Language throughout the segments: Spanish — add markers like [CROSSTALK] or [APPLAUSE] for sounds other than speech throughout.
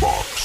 Box.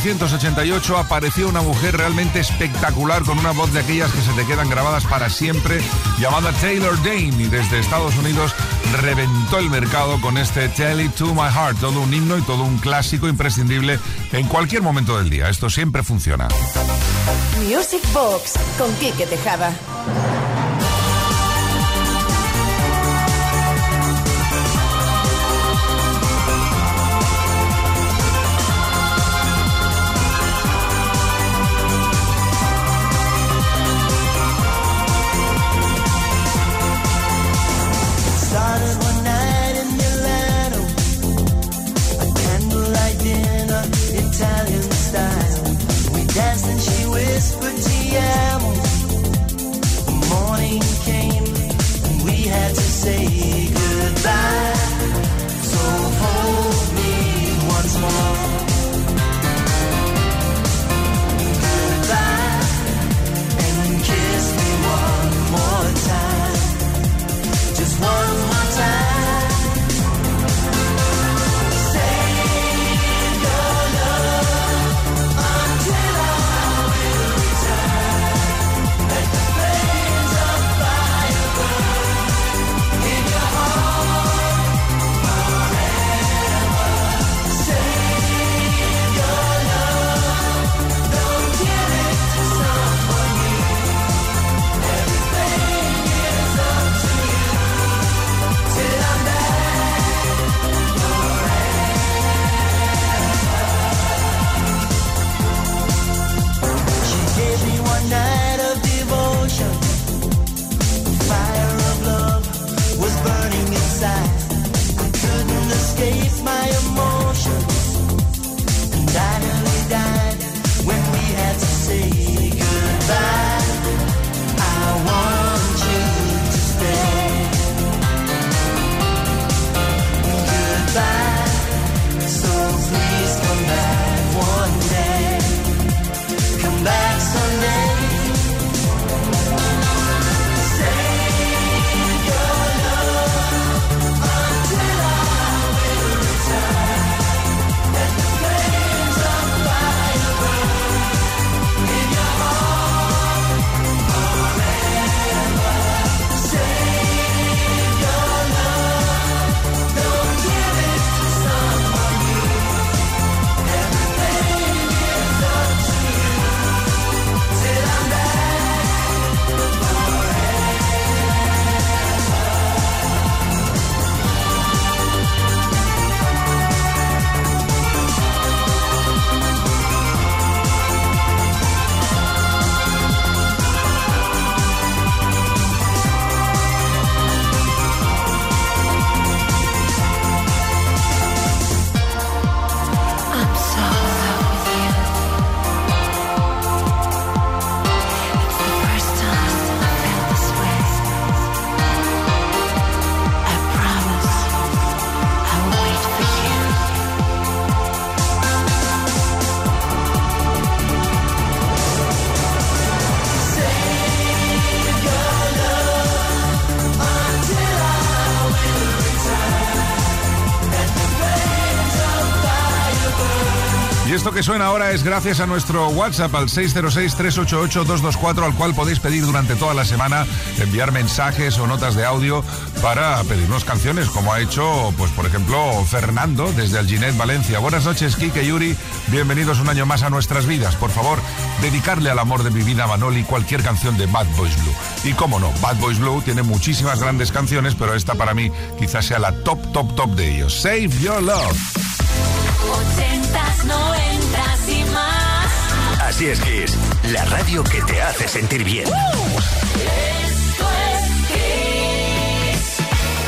1988 apareció una mujer realmente espectacular con una voz de aquellas que se te quedan grabadas para siempre, llamada Taylor Dane, y desde Estados Unidos reventó el mercado con este Tell It To My Heart, todo un himno y todo un clásico imprescindible en cualquier momento del día. Esto siempre funciona. Music Box con Kike Tejada. Suena ahora es gracias a nuestro WhatsApp al 606-388-224, al cual podéis pedir durante toda la semana enviar mensajes o notas de audio para pedirnos canciones, como ha hecho, pues por ejemplo, Fernando desde Alginet, Valencia. Buenas noches, Kike Yuri. Bienvenidos un año más a nuestras vidas. Por favor, dedicarle al amor de mi vida Manoli cualquier canción de Bad Boys Blue. Y cómo no, Bad Boys Blue tiene muchísimas grandes canciones, pero esta para mí quizás sea la top, top, top de ellos. Save Your Love. Así es, Kiss. La radio que te hace sentir bien.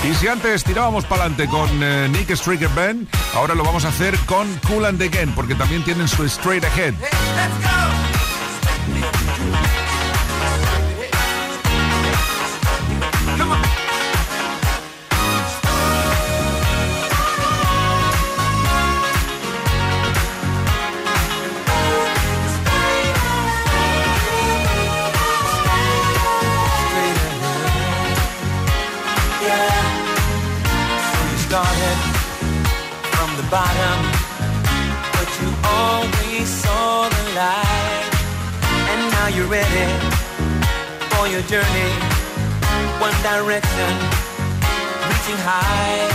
Y si antes tirábamos para adelante con eh, Nick Stricker Band, ahora lo vamos a hacer con Cool and Again, porque también tienen su Straight Ahead. bottom, ready for your journey. One direction, reaching high.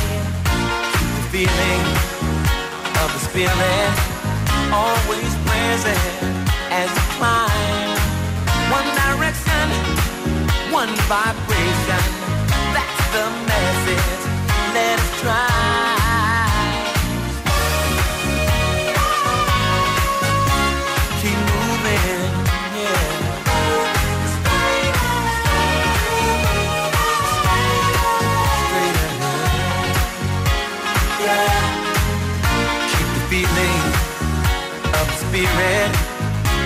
The feeling of the spirit always present as you climb. One direction, one vibration. That's the message. Let us spirit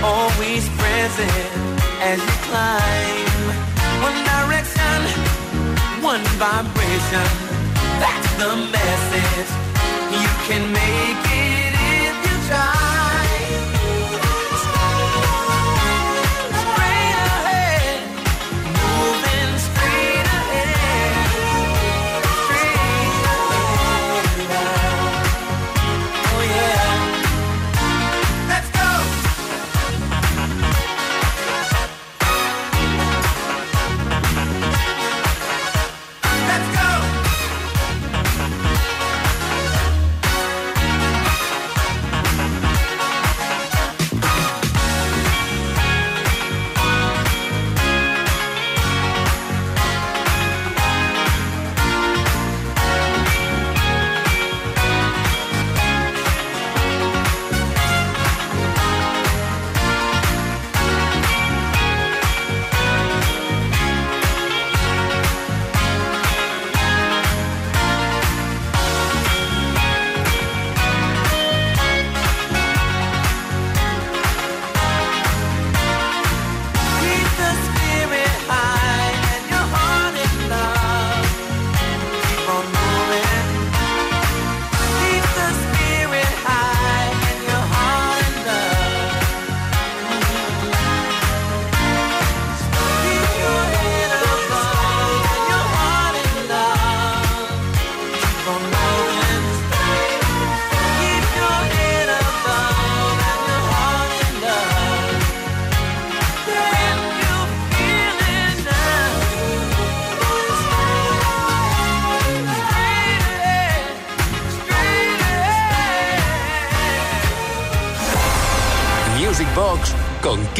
always present as you climb. One direction, one vibration. That's the message. You can make it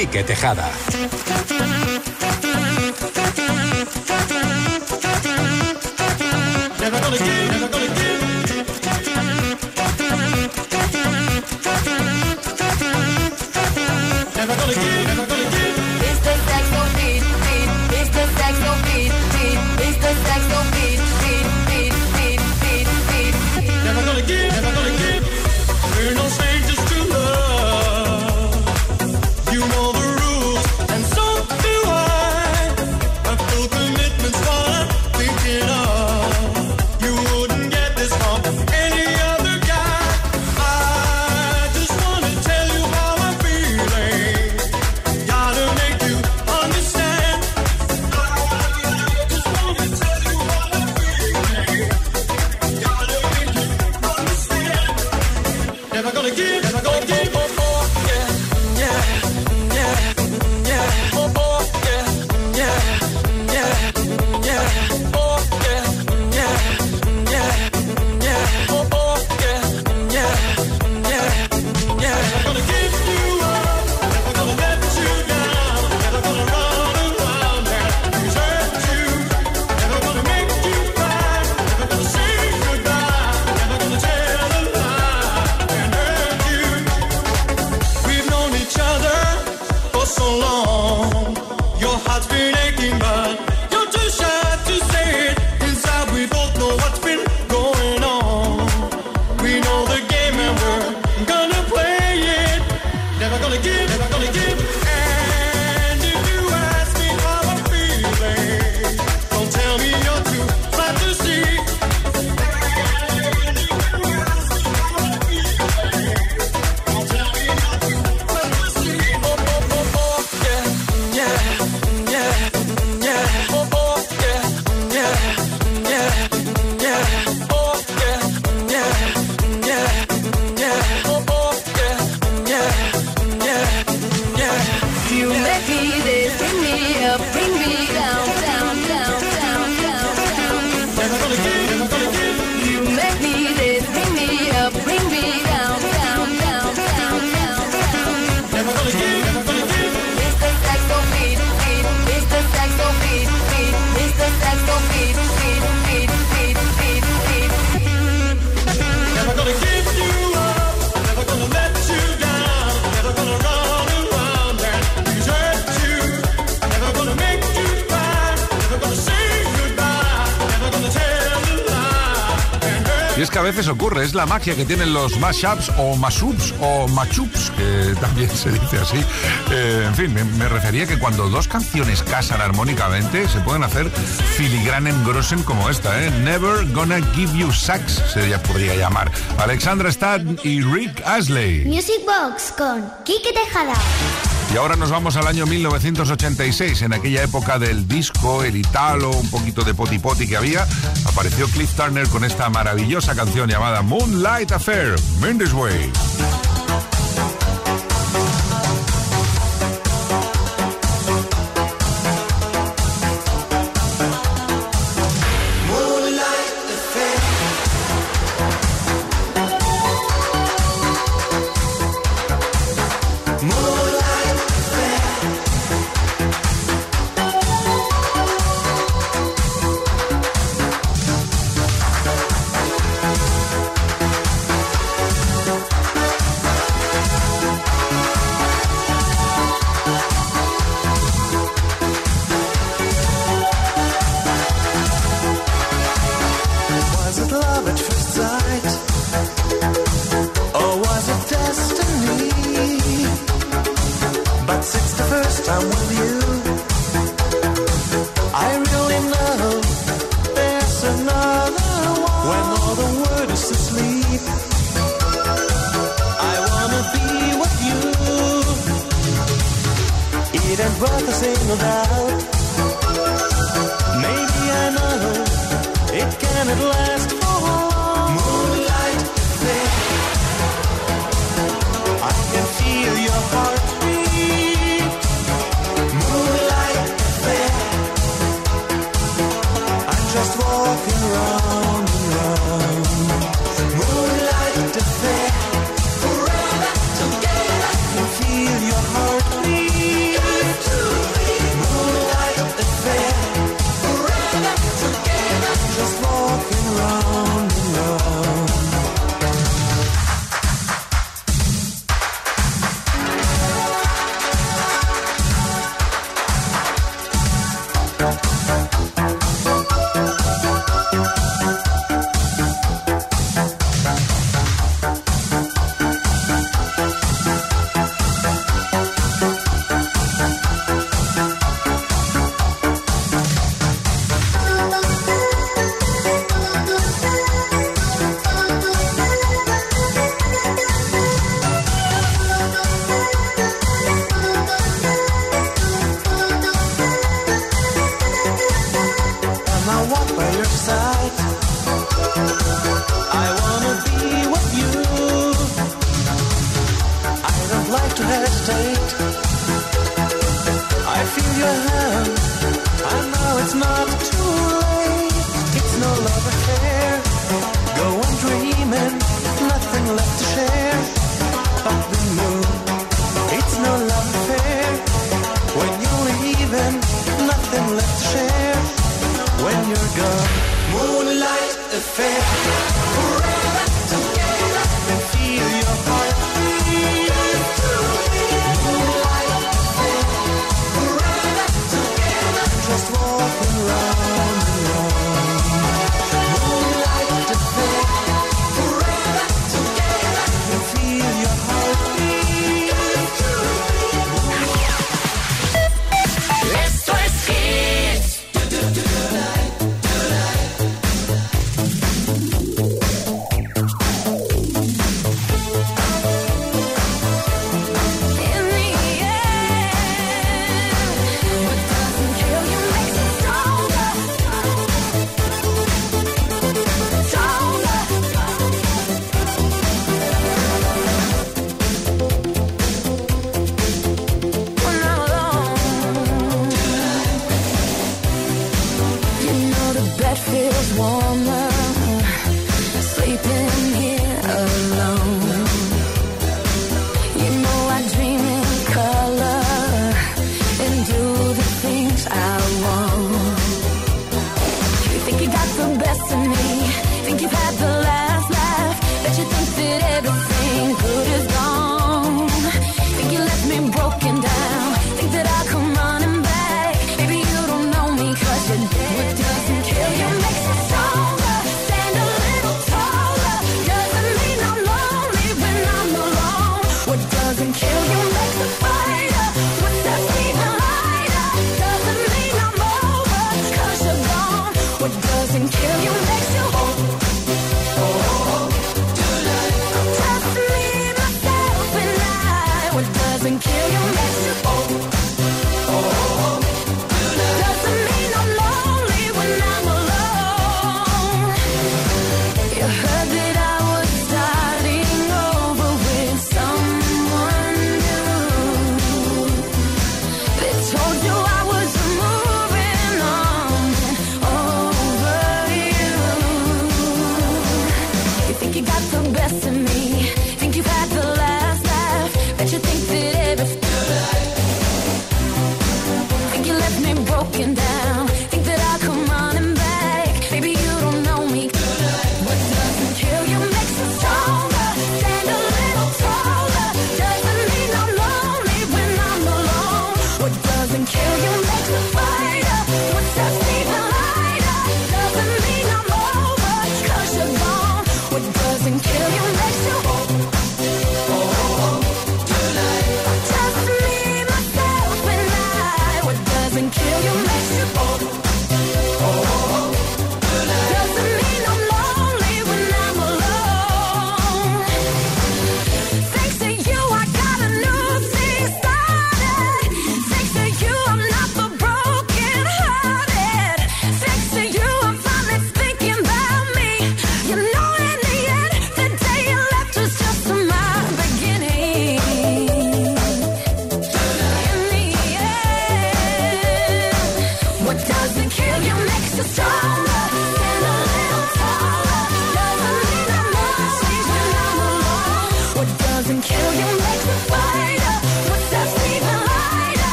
Quique Tejada. Ocurre, es la magia que tienen los mashups o mashups o machups, que [LAUGHS] también se dice así. Eh, en fin, me, refería que cuando dos canciones casan armónicamente, se pueden hacer filigranen grossen como esta, ¿eh? Never Gonna Give You Sax, se podría llamar. Alexandra Stad y Rick Astley. Music Box con Kike Tejada. Y ahora nos vamos al año 1986. En aquella época del disco, el italo, un poquito de poti poti que había, apareció Cliff Turner con esta maravillosa canción llamada Moonlight Affair, Mendes Way. worth a single doubt. Maybe I know it can at last. right. I feel your hand, and now it's not too late. It's no love affair. Go on dreaming, nothing left to share. But the moon, it's no love affair. When you're leaving, nothing left to share. When you're gone, moonlight affair.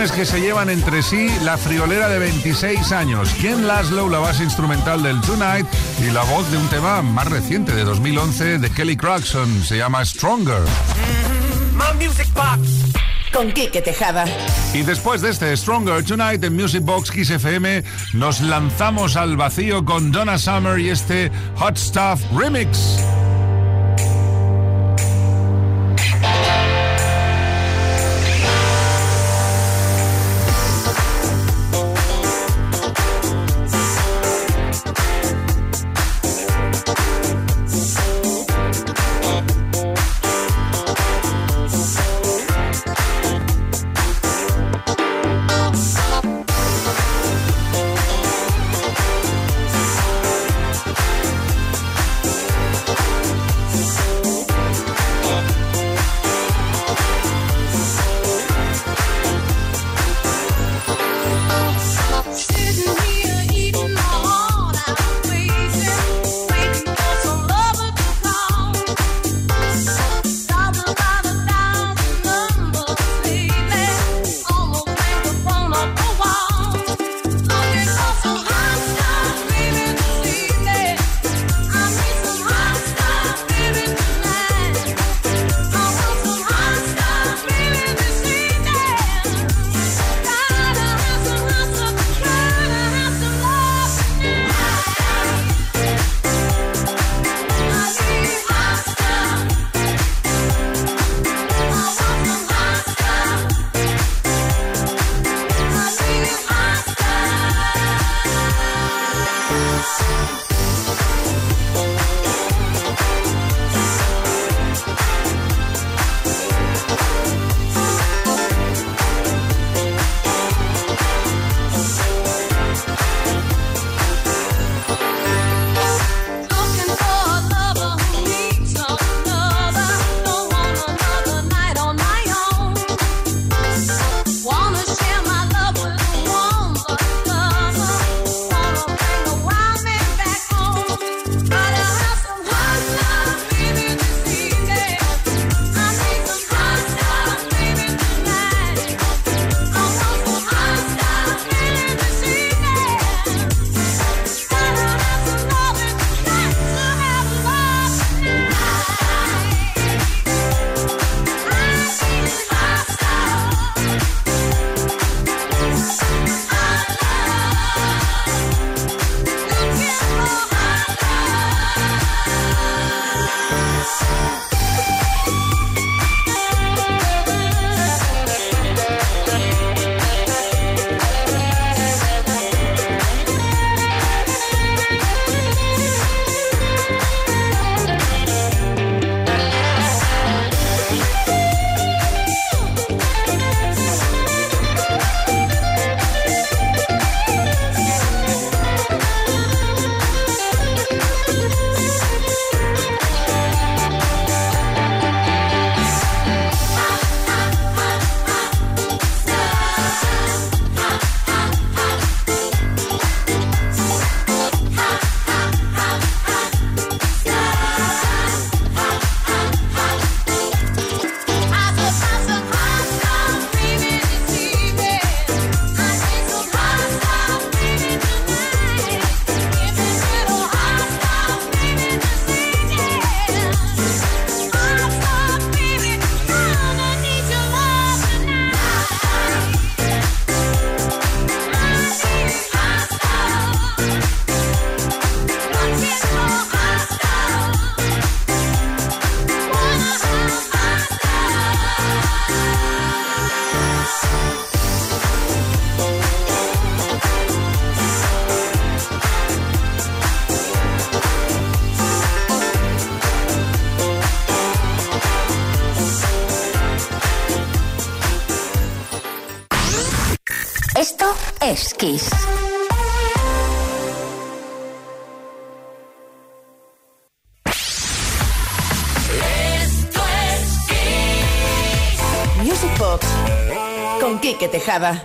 Canciones que se llevan entre sí la friolera de 26 años. Ken Laszlo, la base instrumental del Tonight y la voz de un tema más reciente de 2011 de Kelly Clarkson. Se llama Stronger. Con Kike Tejada. Y después de este Stronger Tonight en Music Box Kiss FM, nos lanzamos al vacío con Donna Summer y este Hot Stuff Remix. Es Kiss. Music Box con Tejada.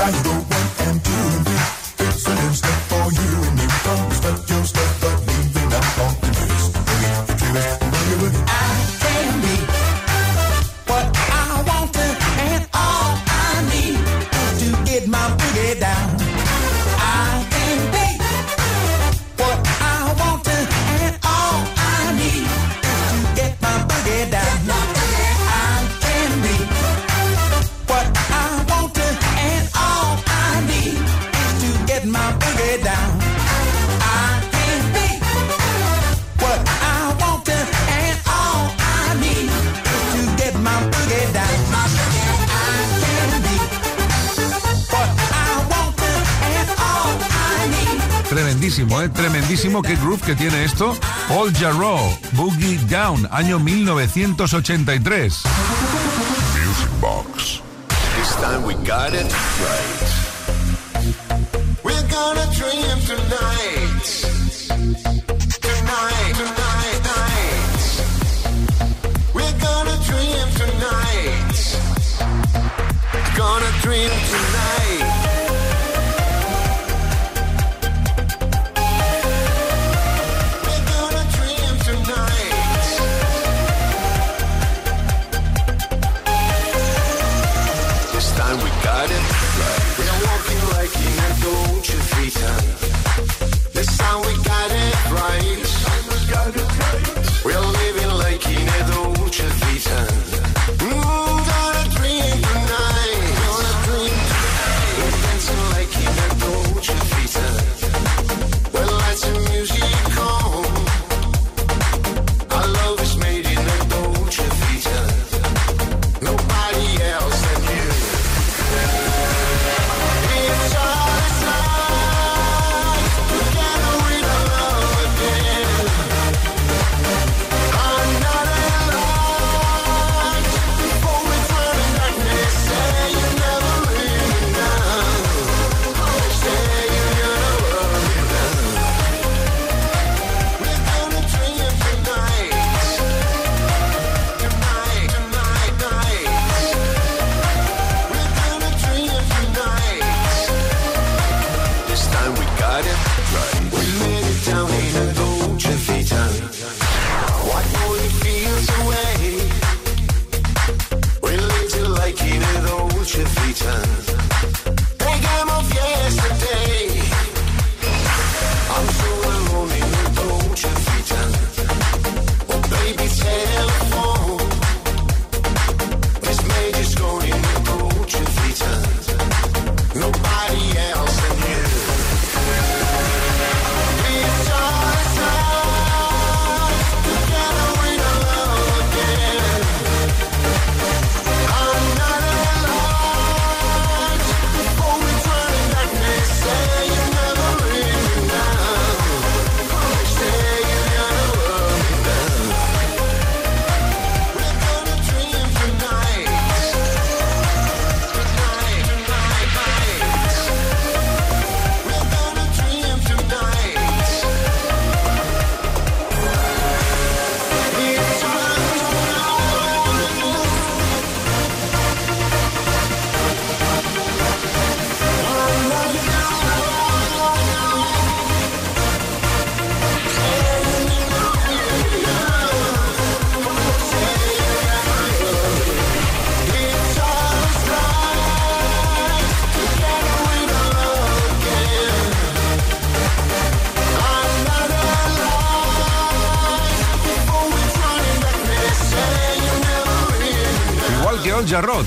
Tremendísimo, ¿eh? Tremendísimo. ¿Qué groove que tiene esto? All Jarreau, Boogie Down, año 1983. Music Box. This time we got it right.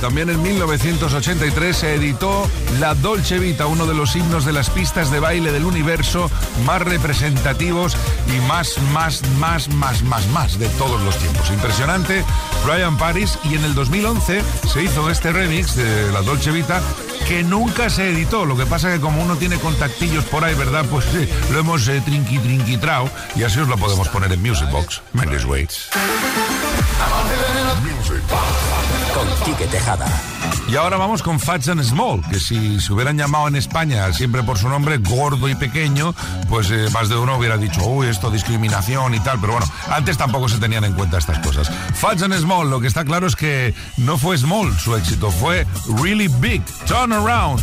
También en 1983 se editó La Dolce Vita, uno de los himnos de las pistas de baile del universo más representativos y más, más, más, más, más, más de todos los tiempos. Impresionante, Brian Paris, y en el 2011 se hizo este remix de La Dolce Vita que nunca se editó. Lo que pasa que como uno tiene contactillos por ahí, ¿verdad? Pues sí, lo hemos eh, trinqui trinquitrao y así os lo podemos poner en Music Box. Mendes Waits. Con Quique Tejada. Y ahora vamos con Fats and Small, que si se hubieran llamado en España siempre por su nombre, gordo y pequeño, pues eh, más de uno hubiera dicho, uy, esto discriminación y tal, pero bueno, antes tampoco se tenían en cuenta estas cosas. Fats and Small, lo que está claro es que no fue Small su éxito, fue Really Big, Turn Around.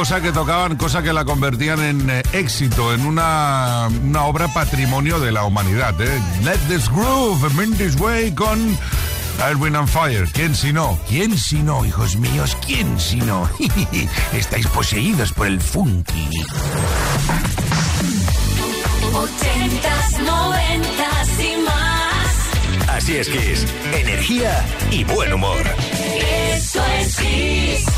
Cosa que tocaban, cosa que la convertían en eh, éxito, en una, una obra patrimonio de la humanidad. ¿eh? Let this groove, in this way con Erwin and Fire. ¿Quién si no? ¿Quién si no, hijos míos? ¿Quién si no? [LAUGHS] Estáis poseídos por el funky. 80s, 90s y más. Así es, Kiss. Energía y buen humor. Eso es Kiss.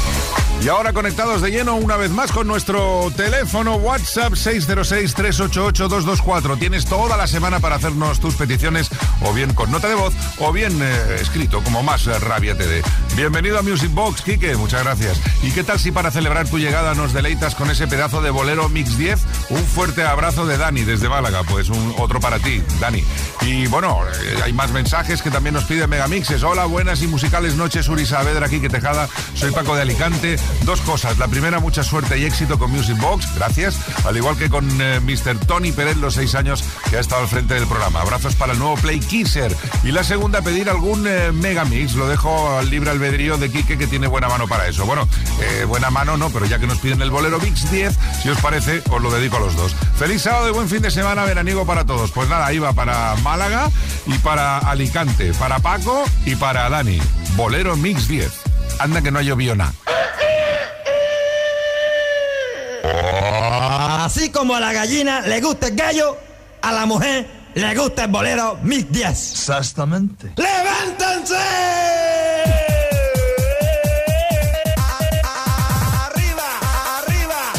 Y ahora conectados de lleno una vez más con nuestro teléfono WhatsApp 606-388-224. Tienes toda la semana para hacernos tus peticiones o bien con nota de voz o bien eh, escrito, como más eh, rabia te dé. Bienvenido a Music Box, Kike, muchas gracias. ¿Y qué tal si para celebrar tu llegada nos deleitas con ese pedazo de bolero Mix 10? Un fuerte abrazo de Dani desde Málaga, pues un otro para ti, Dani. Y bueno, eh, hay más mensajes que también nos piden Megamixes. Hola, buenas y musicales noches, Uri Saavedra, Kike Tejada. Soy Paco de Alicante. Dos cosas. La primera, mucha suerte y éxito con Music Box. Gracias. Al igual que con eh, Mr. Tony Pérez, los seis años que ha estado al frente del programa. Abrazos para el nuevo Play Kisser. Y la segunda, pedir algún eh, Megamix. Lo dejo al libre albedrío de Kike, que tiene buena mano para eso. Bueno, eh, buena mano no, pero ya que nos piden el bolero Mix 10, si os parece, os lo dedico a los dos. Feliz sábado y buen fin de semana veraniego para todos. Pues nada, ahí va para Málaga y para Alicante, para Paco y para Dani. Bolero Mix 10. Anda que no ha llovido nada. Así como a la gallina le gusta el gallo, a la mujer le gusta el bolero Mix 10. Exactamente. ¡Levántense! ¡Arriba! ¡Arriba!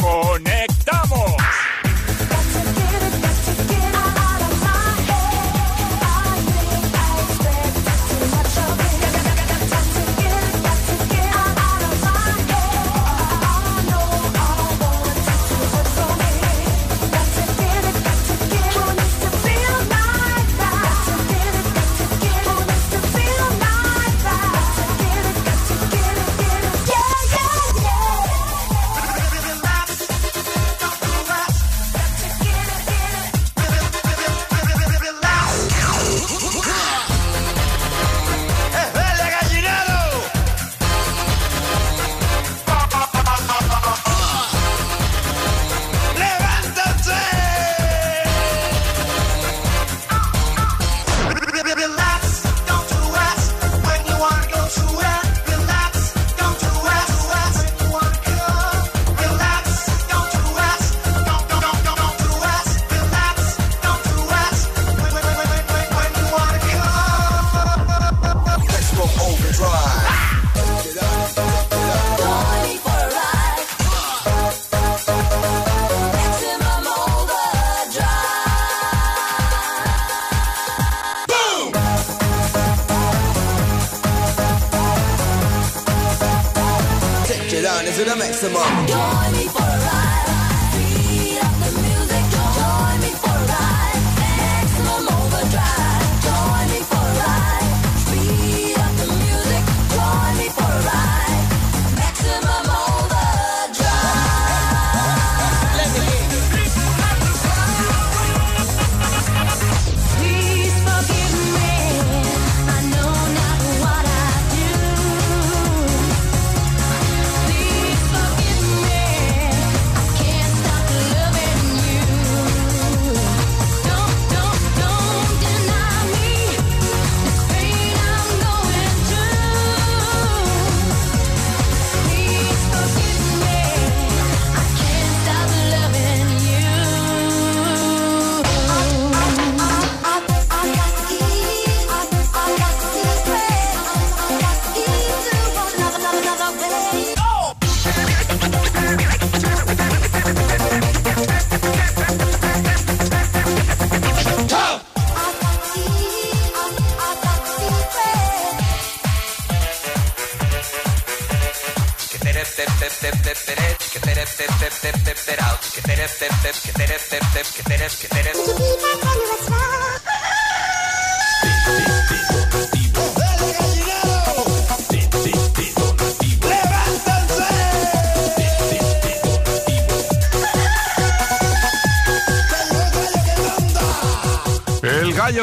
con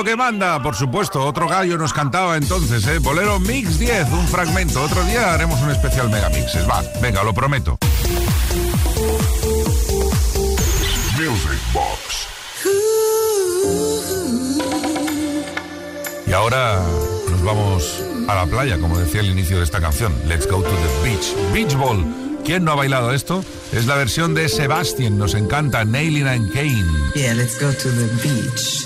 que manda, por supuesto, otro gallo nos cantaba entonces, ¿eh? Bolero Mix 10, un fragmento. Otro día haremos un especial Megamixes. Va, venga, lo prometo. Music Box. Y ahora nos vamos a la playa, como decía al inicio de esta canción. Let's go to the beach. Beach Ball. ¿Quién no ha bailado esto? Es la versión de Sebastian. Nos encanta Nailin and Kane. Yeah, let's go to the beach.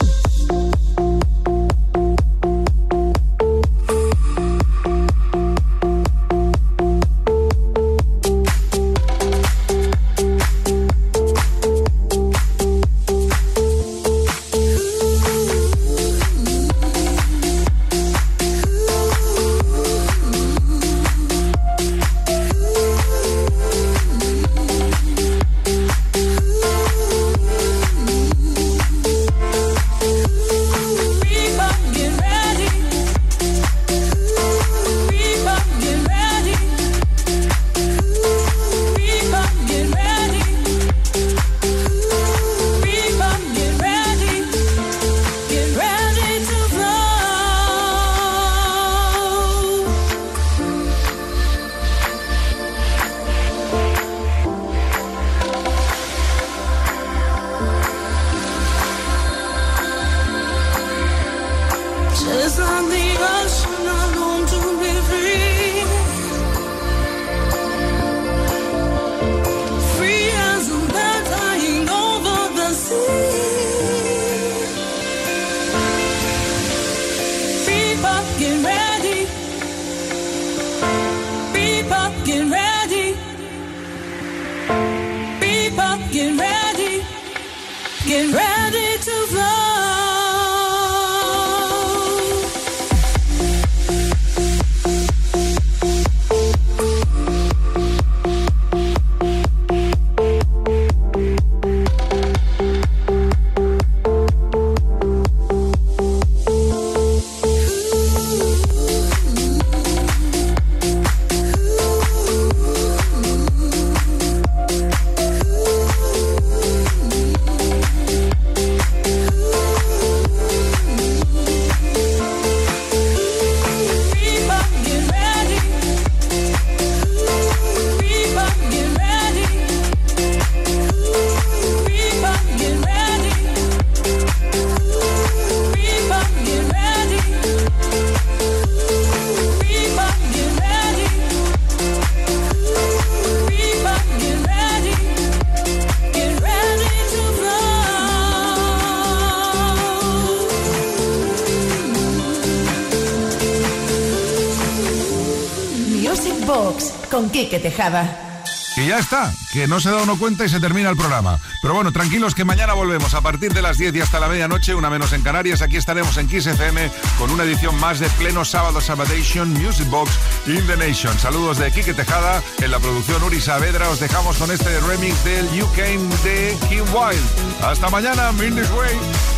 Tejada. Y ya está, que no se da uno cuenta y se termina el programa. Pero bueno, tranquilos que mañana volvemos a partir de las 10 y hasta la medianoche, una menos en Canarias. Aquí estaremos en Kiss FM con una edición más de pleno sábado Sabadation Music Box in the Nation. Saludos de Quique Tejada, en la producción Uri Saavedra. Os dejamos con este remix del You Came de Kim Wild. Hasta mañana, in this way.